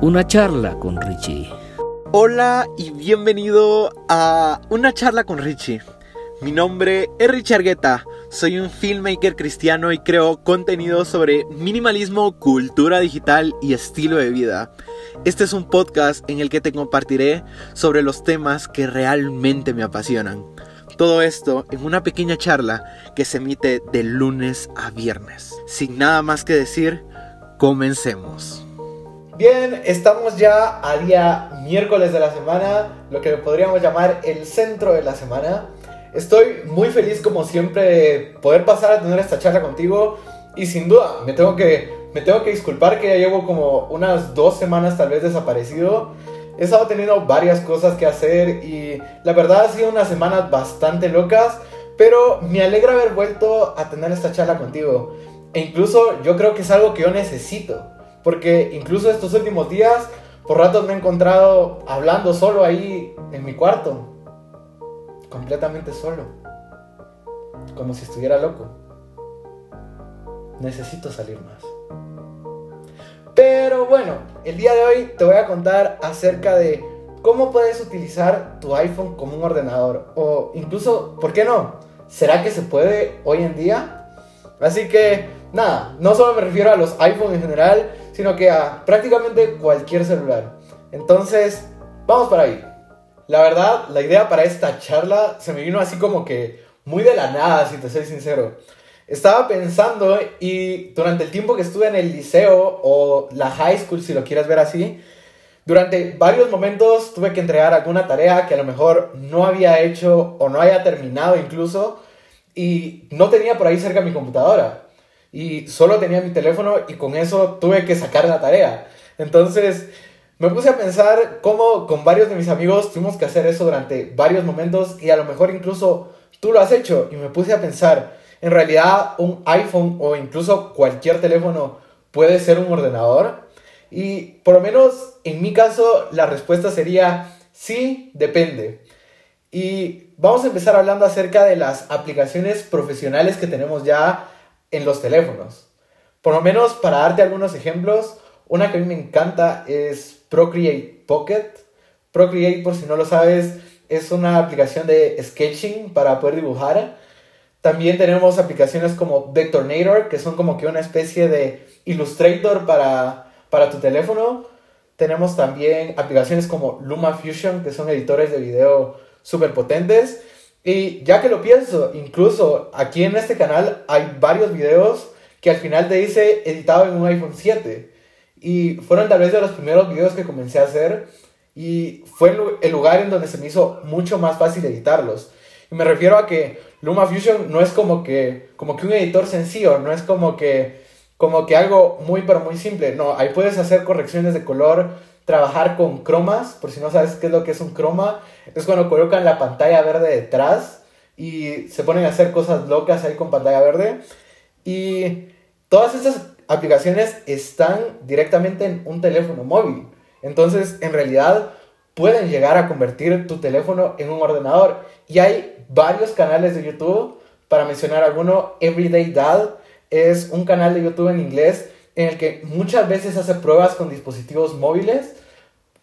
Una charla con Richie. Hola y bienvenido a Una charla con Richie. Mi nombre es Richie Argueta, soy un filmmaker cristiano y creo contenido sobre minimalismo, cultura digital y estilo de vida. Este es un podcast en el que te compartiré sobre los temas que realmente me apasionan. Todo esto en una pequeña charla que se emite de lunes a viernes. Sin nada más que decir, comencemos. Bien, estamos ya a día miércoles de la semana, lo que podríamos llamar el centro de la semana. Estoy muy feliz como siempre de poder pasar a tener esta charla contigo y sin duda me tengo que, me tengo que disculpar que ya llevo como unas dos semanas tal vez desaparecido. He estado teniendo varias cosas que hacer y la verdad ha sido unas semanas bastante locas, pero me alegra haber vuelto a tener esta charla contigo. E incluso yo creo que es algo que yo necesito. Porque incluso estos últimos días, por ratos me he encontrado hablando solo ahí en mi cuarto. Completamente solo. Como si estuviera loco. Necesito salir más. Pero bueno, el día de hoy te voy a contar acerca de cómo puedes utilizar tu iPhone como un ordenador. O incluso, ¿por qué no? ¿Será que se puede hoy en día? Así que, nada, no solo me refiero a los iPhone en general, sino que a prácticamente cualquier celular. Entonces, vamos para ahí. La verdad, la idea para esta charla se me vino así como que muy de la nada, si te soy sincero. Estaba pensando y durante el tiempo que estuve en el liceo o la high school, si lo quieres ver así, durante varios momentos tuve que entregar alguna tarea que a lo mejor no había hecho o no haya terminado incluso y no tenía por ahí cerca mi computadora y solo tenía mi teléfono y con eso tuve que sacar la tarea. Entonces me puse a pensar cómo con varios de mis amigos tuvimos que hacer eso durante varios momentos y a lo mejor incluso tú lo has hecho y me puse a pensar, en realidad un iPhone o incluso cualquier teléfono puede ser un ordenador y por lo menos en mi caso la respuesta sería sí, depende. Y vamos a empezar hablando acerca de las aplicaciones profesionales que tenemos ya en los teléfonos. Por lo menos para darte algunos ejemplos, una que a mí me encanta es Procreate Pocket. Procreate, por si no lo sabes, es una aplicación de sketching para poder dibujar. También tenemos aplicaciones como Vectornator, que son como que una especie de Illustrator para, para tu teléfono. Tenemos también aplicaciones como LumaFusion, que son editores de video súper potentes. Y ya que lo pienso, incluso aquí en este canal hay varios videos que al final te dice editado en un iPhone 7. Y fueron tal vez de los primeros videos que comencé a hacer. Y fue el lugar en donde se me hizo mucho más fácil editarlos. Y me refiero a que LumaFusion no es como que, como que un editor sencillo, no es como que, como que algo muy pero muy simple. No, ahí puedes hacer correcciones de color, trabajar con cromas, por si no sabes qué es lo que es un croma, es cuando colocan la pantalla verde detrás y se ponen a hacer cosas locas ahí con pantalla verde. Y todas estas aplicaciones están directamente en un teléfono móvil. Entonces, en realidad, pueden llegar a convertir tu teléfono en un ordenador. Y hay varios canales de YouTube, para mencionar alguno, Everyday Dad es un canal de YouTube en inglés en el que muchas veces hace pruebas con dispositivos móviles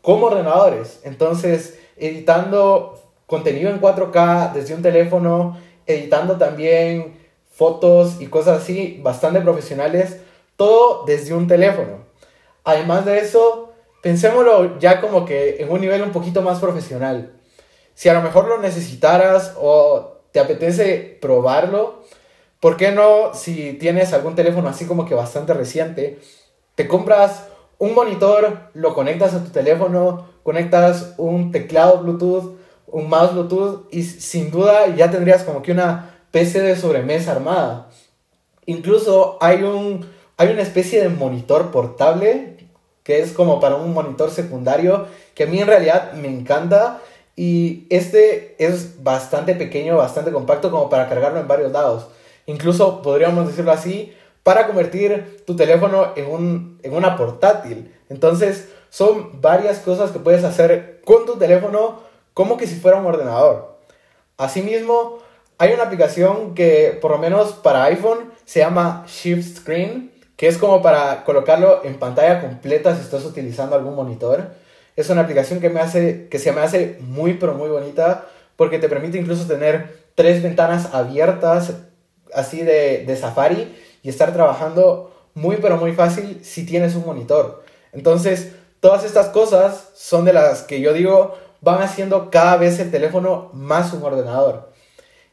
como ordenadores. Entonces, editando contenido en 4K desde un teléfono, editando también fotos y cosas así bastante profesionales, todo desde un teléfono. Además de eso, pensémoslo ya como que en un nivel un poquito más profesional. Si a lo mejor lo necesitaras o te apetece probarlo, ¿Por qué no, si tienes algún teléfono así como que bastante reciente, te compras un monitor, lo conectas a tu teléfono, conectas un teclado Bluetooth, un mouse Bluetooth y sin duda ya tendrías como que una PC de sobremesa armada. Incluso hay, un, hay una especie de monitor portable que es como para un monitor secundario que a mí en realidad me encanta y este es bastante pequeño, bastante compacto como para cargarlo en varios lados incluso podríamos decirlo así, para convertir tu teléfono en, un, en una portátil. Entonces, son varias cosas que puedes hacer con tu teléfono como que si fuera un ordenador. Asimismo, hay una aplicación que por lo menos para iPhone se llama Shift Screen, que es como para colocarlo en pantalla completa si estás utilizando algún monitor. Es una aplicación que, me hace, que se me hace muy, pero muy bonita porque te permite incluso tener tres ventanas abiertas así de, de Safari y estar trabajando muy, pero muy fácil si tienes un monitor. Entonces, todas estas cosas son de las que yo digo van haciendo cada vez el teléfono más un ordenador.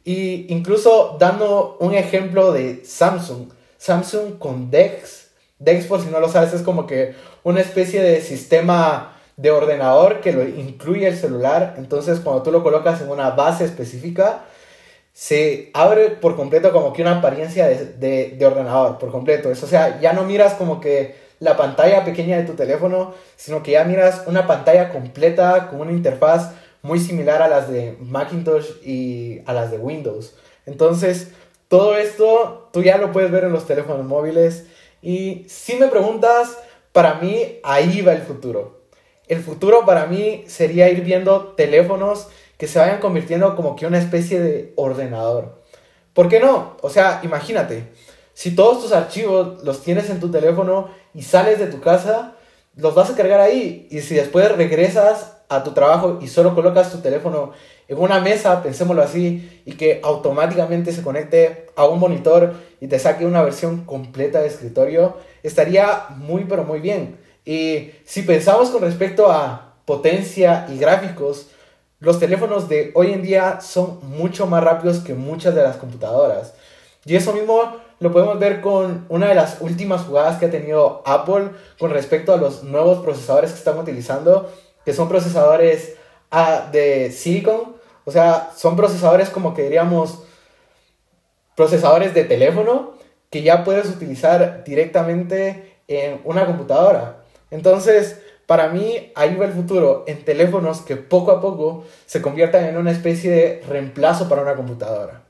Y incluso dando un ejemplo de Samsung, Samsung con DeX. DeX, por si no lo sabes, es como que una especie de sistema de ordenador que lo incluye el celular. Entonces, cuando tú lo colocas en una base específica, se abre por completo como que una apariencia de, de, ordenador, por completo. o sea, ya no miras como que la pantalla pequeña de tu teléfono, sino que ya miras una pantalla completa con una interfaz muy similar a las de Macintosh y a las de Windows. Entonces, todo esto tú ya lo puedes ver en los teléfonos móviles. Y si me preguntas, para mí ahí va el futuro. El futuro para mí sería ir viendo teléfonos que se vayan convirtiendo como que una especie de ordenador. ¿Por qué no? O sea, imagínate, si todos tus archivos los tienes en tu teléfono y sales de tu casa, los vas a cargar ahí. Y si después regresas a tu trabajo y solo colocas tu teléfono en una mesa, pensémoslo así, y que automáticamente se conecte a un monitor y te saque una versión completa de escritorio, estaría muy pero muy bien. Y si pensamos con respecto a potencia y gráficos, los teléfonos de hoy en día son mucho más rápidos que muchas de las computadoras. Y eso mismo lo podemos ver con una de las últimas jugadas que ha tenido Apple con respecto a los nuevos procesadores que están utilizando, que son procesadores ah, de silicon. O sea, son procesadores como que diríamos procesadores de teléfono que ya puedes utilizar directamente en una computadora. Entonces, para mí, ahí va el futuro, en teléfonos que poco a poco se conviertan en una especie de reemplazo para una computadora.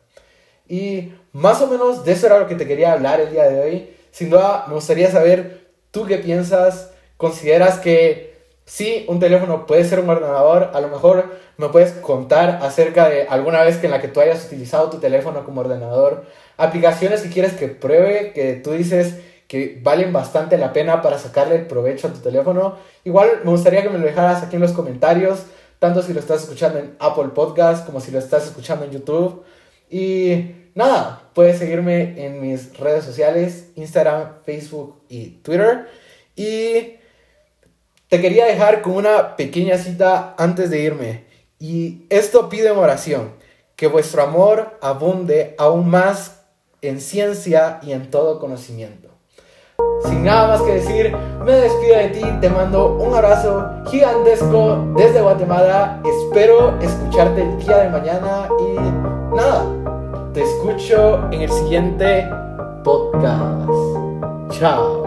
Y más o menos de eso era lo que te quería hablar el día de hoy. Sin duda, me gustaría saber tú qué piensas. ¿Consideras que sí, un teléfono puede ser un ordenador? A lo mejor me puedes contar acerca de alguna vez que en la que tú hayas utilizado tu teléfono como ordenador. Aplicaciones que quieres que pruebe, que tú dices que valen bastante la pena para sacarle el provecho a tu teléfono. Igual me gustaría que me lo dejaras aquí en los comentarios, tanto si lo estás escuchando en Apple Podcast como si lo estás escuchando en YouTube. Y nada, puedes seguirme en mis redes sociales, Instagram, Facebook y Twitter. Y te quería dejar con una pequeña cita antes de irme. Y esto pide oración, que vuestro amor abunde aún más en ciencia y en todo conocimiento. Sin nada más que decir, me despido de ti, te mando un abrazo gigantesco desde Guatemala. Espero escucharte el día de mañana y nada, te escucho en el siguiente podcast. Chao.